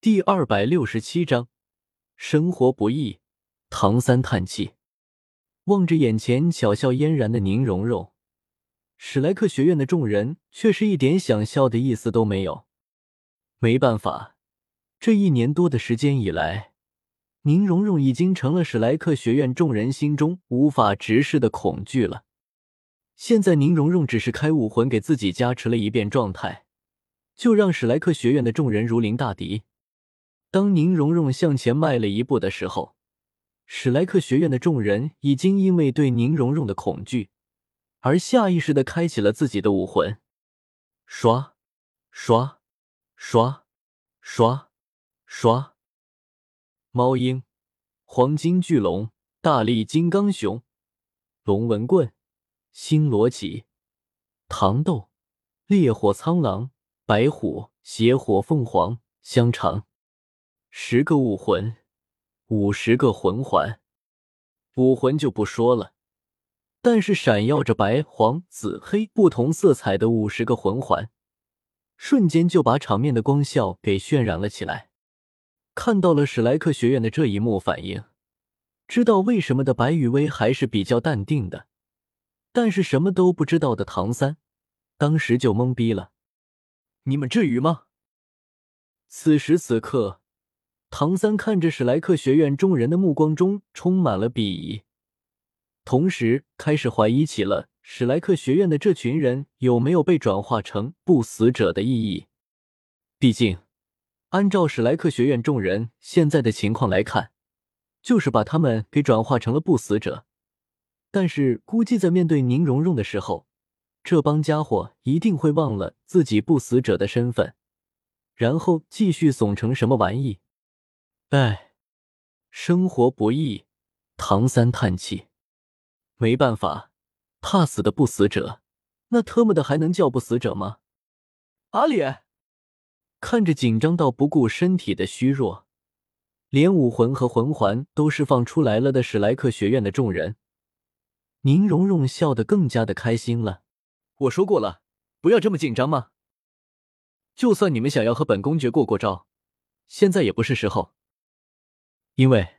第二百六十七章，生活不易。唐三叹气，望着眼前巧笑嫣然的宁荣荣，史莱克学院的众人却是一点想笑的意思都没有。没办法，这一年多的时间以来，宁荣荣已经成了史莱克学院众人心中无法直视的恐惧了。现在，宁荣荣只是开武魂给自己加持了一遍状态，就让史莱克学院的众人如临大敌。当宁荣荣向前迈了一步的时候，史莱克学院的众人已经因为对宁荣荣的恐惧，而下意识的开启了自己的武魂。刷，刷，刷，刷，刷。猫鹰、黄金巨龙、大力金刚熊、龙纹棍、星罗戟、糖豆、烈火苍狼、白虎、邪火凤凰、香肠。十个武魂，五十个魂环，武魂就不说了，但是闪耀着白、黄、紫、黑不同色彩的五十个魂环，瞬间就把场面的光效给渲染了起来。看到了史莱克学院的这一幕反应，知道为什么的白羽薇还是比较淡定的，但是什么都不知道的唐三，当时就懵逼了。你们至于吗？此时此刻。唐三看着史莱克学院众人的目光中充满了鄙夷，同时开始怀疑起了史莱克学院的这群人有没有被转化成不死者的意义。毕竟，按照史莱克学院众人现在的情况来看，就是把他们给转化成了不死者。但是，估计在面对宁荣荣的时候，这帮家伙一定会忘了自己不死者的身份，然后继续怂成什么玩意。哎，生活不易，唐三叹气。没办法，怕死的不死者，那特么的还能叫不死者吗？阿烈看着紧张到不顾身体的虚弱，连武魂和魂环都释放出来了的史莱克学院的众人，宁荣荣笑得更加的开心了。我说过了，不要这么紧张嘛？就算你们想要和本公爵过过招，现在也不是时候。因为，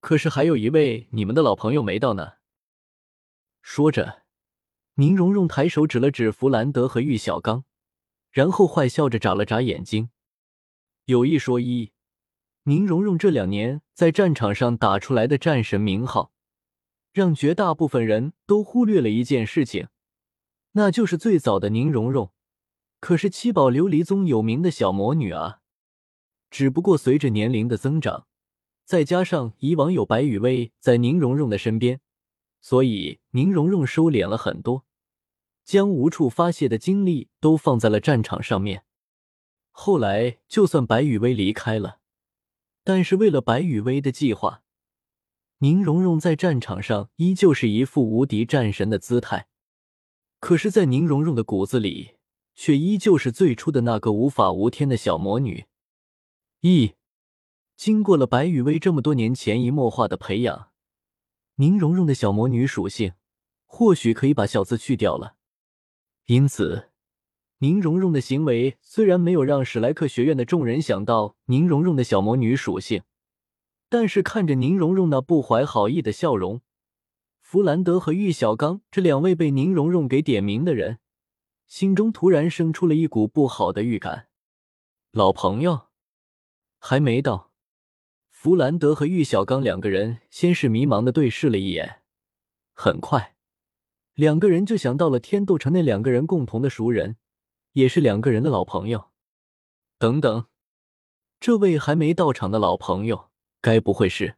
可是还有一位你们的老朋友没到呢。说着，宁荣荣抬手指了指弗兰德和玉小刚，然后坏笑着眨了眨眼睛。有一说一，宁荣荣这两年在战场上打出来的战神名号，让绝大部分人都忽略了一件事情，那就是最早的宁荣荣可是七宝琉璃宗有名的小魔女啊。只不过随着年龄的增长，再加上以往有白羽薇在宁荣荣的身边，所以宁荣荣收敛了很多，将无处发泄的精力都放在了战场上面。后来就算白羽薇离开了，但是为了白羽薇的计划，宁荣荣在战场上依旧是一副无敌战神的姿态。可是，在宁荣荣的骨子里，却依旧是最初的那个无法无天的小魔女。一，经过了白羽薇这么多年潜移默化的培养，宁荣荣的小魔女属性或许可以把“小”字去掉了。因此，宁荣荣的行为虽然没有让史莱克学院的众人想到宁荣荣的小魔女属性，但是看着宁荣荣那不怀好意的笑容，弗兰德和玉小刚这两位被宁荣荣给点名的人，心中突然生出了一股不好的预感。老朋友。还没到，弗兰德和玉小刚两个人先是迷茫的对视了一眼，很快，两个人就想到了天斗城那两个人共同的熟人，也是两个人的老朋友。等等，这位还没到场的老朋友，该不会是？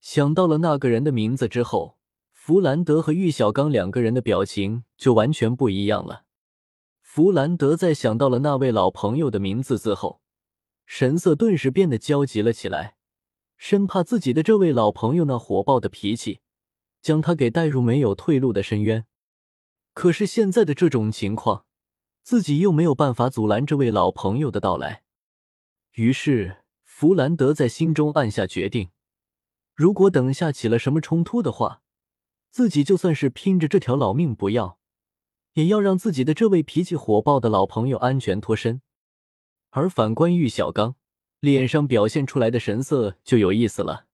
想到了那个人的名字之后，弗兰德和玉小刚两个人的表情就完全不一样了。弗兰德在想到了那位老朋友的名字之后。神色顿时变得焦急了起来，生怕自己的这位老朋友那火爆的脾气将他给带入没有退路的深渊。可是现在的这种情况，自己又没有办法阻拦这位老朋友的到来。于是，弗兰德在心中暗下决定：如果等下起了什么冲突的话，自己就算是拼着这条老命不要，也要让自己的这位脾气火爆的老朋友安全脱身。而反观玉小刚，脸上表现出来的神色就有意思了：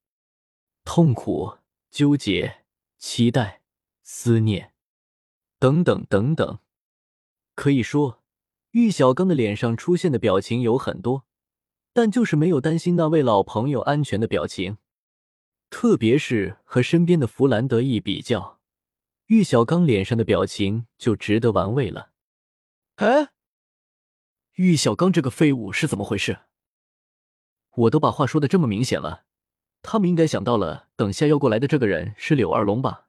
痛苦、纠结、期待、思念，等等等等。可以说，玉小刚的脸上出现的表情有很多，但就是没有担心那位老朋友安全的表情。特别是和身边的弗兰德一比较，玉小刚脸上的表情就值得玩味了。哎，玉小刚这个废物是怎么回事？我都把话说的这么明显了，他们应该想到了等下要过来的这个人是柳二龙吧？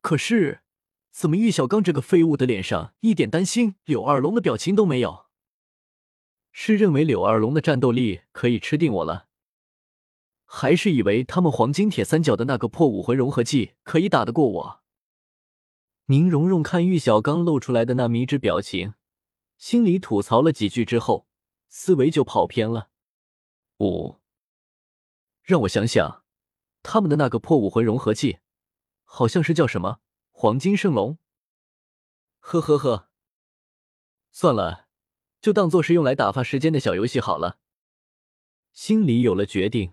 可是，怎么玉小刚这个废物的脸上一点担心柳二龙的表情都没有？是认为柳二龙的战斗力可以吃定我了？还是以为他们黄金铁三角的那个破武魂融合技可以打得过我？宁荣荣看玉小刚露出来的那迷之表情，心里吐槽了几句之后，思维就跑偏了。五，让我想想，他们的那个破武魂融合技，好像是叫什么黄金圣龙？呵呵呵，算了，就当做是用来打发时间的小游戏好了。心里有了决定。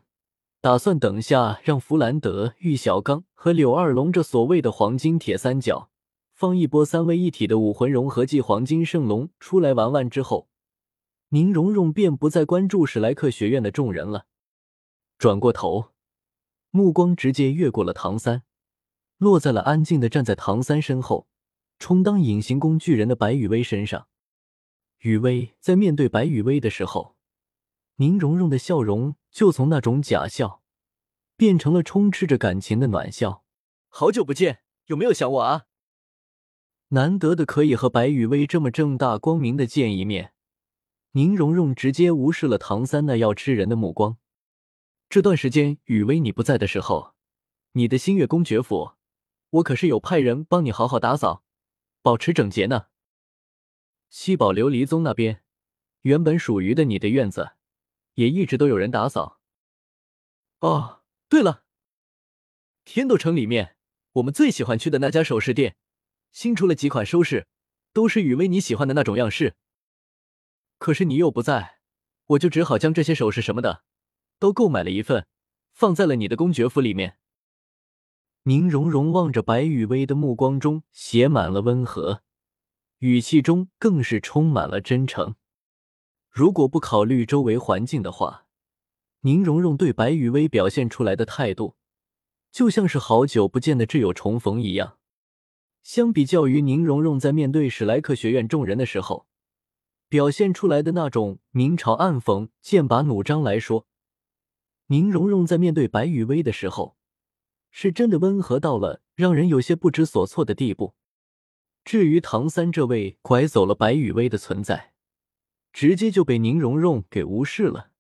打算等下让弗兰德、玉小刚和柳二龙这所谓的黄金铁三角放一波三位一体的武魂融合技黄金圣龙出来玩玩之后，宁荣荣便不再关注史莱克学院的众人了。转过头，目光直接越过了唐三，落在了安静的站在唐三身后，充当隐形工具人的白羽薇身上。雨薇在面对白羽薇的时候。宁荣荣的笑容就从那种假笑，变成了充斥着感情的暖笑。好久不见，有没有想我啊？难得的可以和白雨薇这么正大光明的见一面，宁荣荣直接无视了唐三那要吃人的目光。这段时间雨薇你不在的时候，你的星月公爵府，我可是有派人帮你好好打扫，保持整洁呢。七宝琉璃宗那边，原本属于的你的院子。也一直都有人打扫。哦，对了，天斗城里面我们最喜欢去的那家首饰店，新出了几款首饰，都是雨薇你喜欢的那种样式。可是你又不在，我就只好将这些首饰什么的都购买了一份，放在了你的公爵府里面。宁荣荣望着白雨薇的目光中写满了温和，语气中更是充满了真诚。如果不考虑周围环境的话，宁荣荣对白雨薇表现出来的态度，就像是好久不见的挚友重逢一样。相比较于宁荣荣在面对史莱克学院众人的时候，表现出来的那种明嘲暗讽、剑拔弩张来说，宁荣荣在面对白雨薇的时候，是真的温和到了让人有些不知所措的地步。至于唐三这位拐走了白雨薇的存在，直接就被宁荣荣给无视了。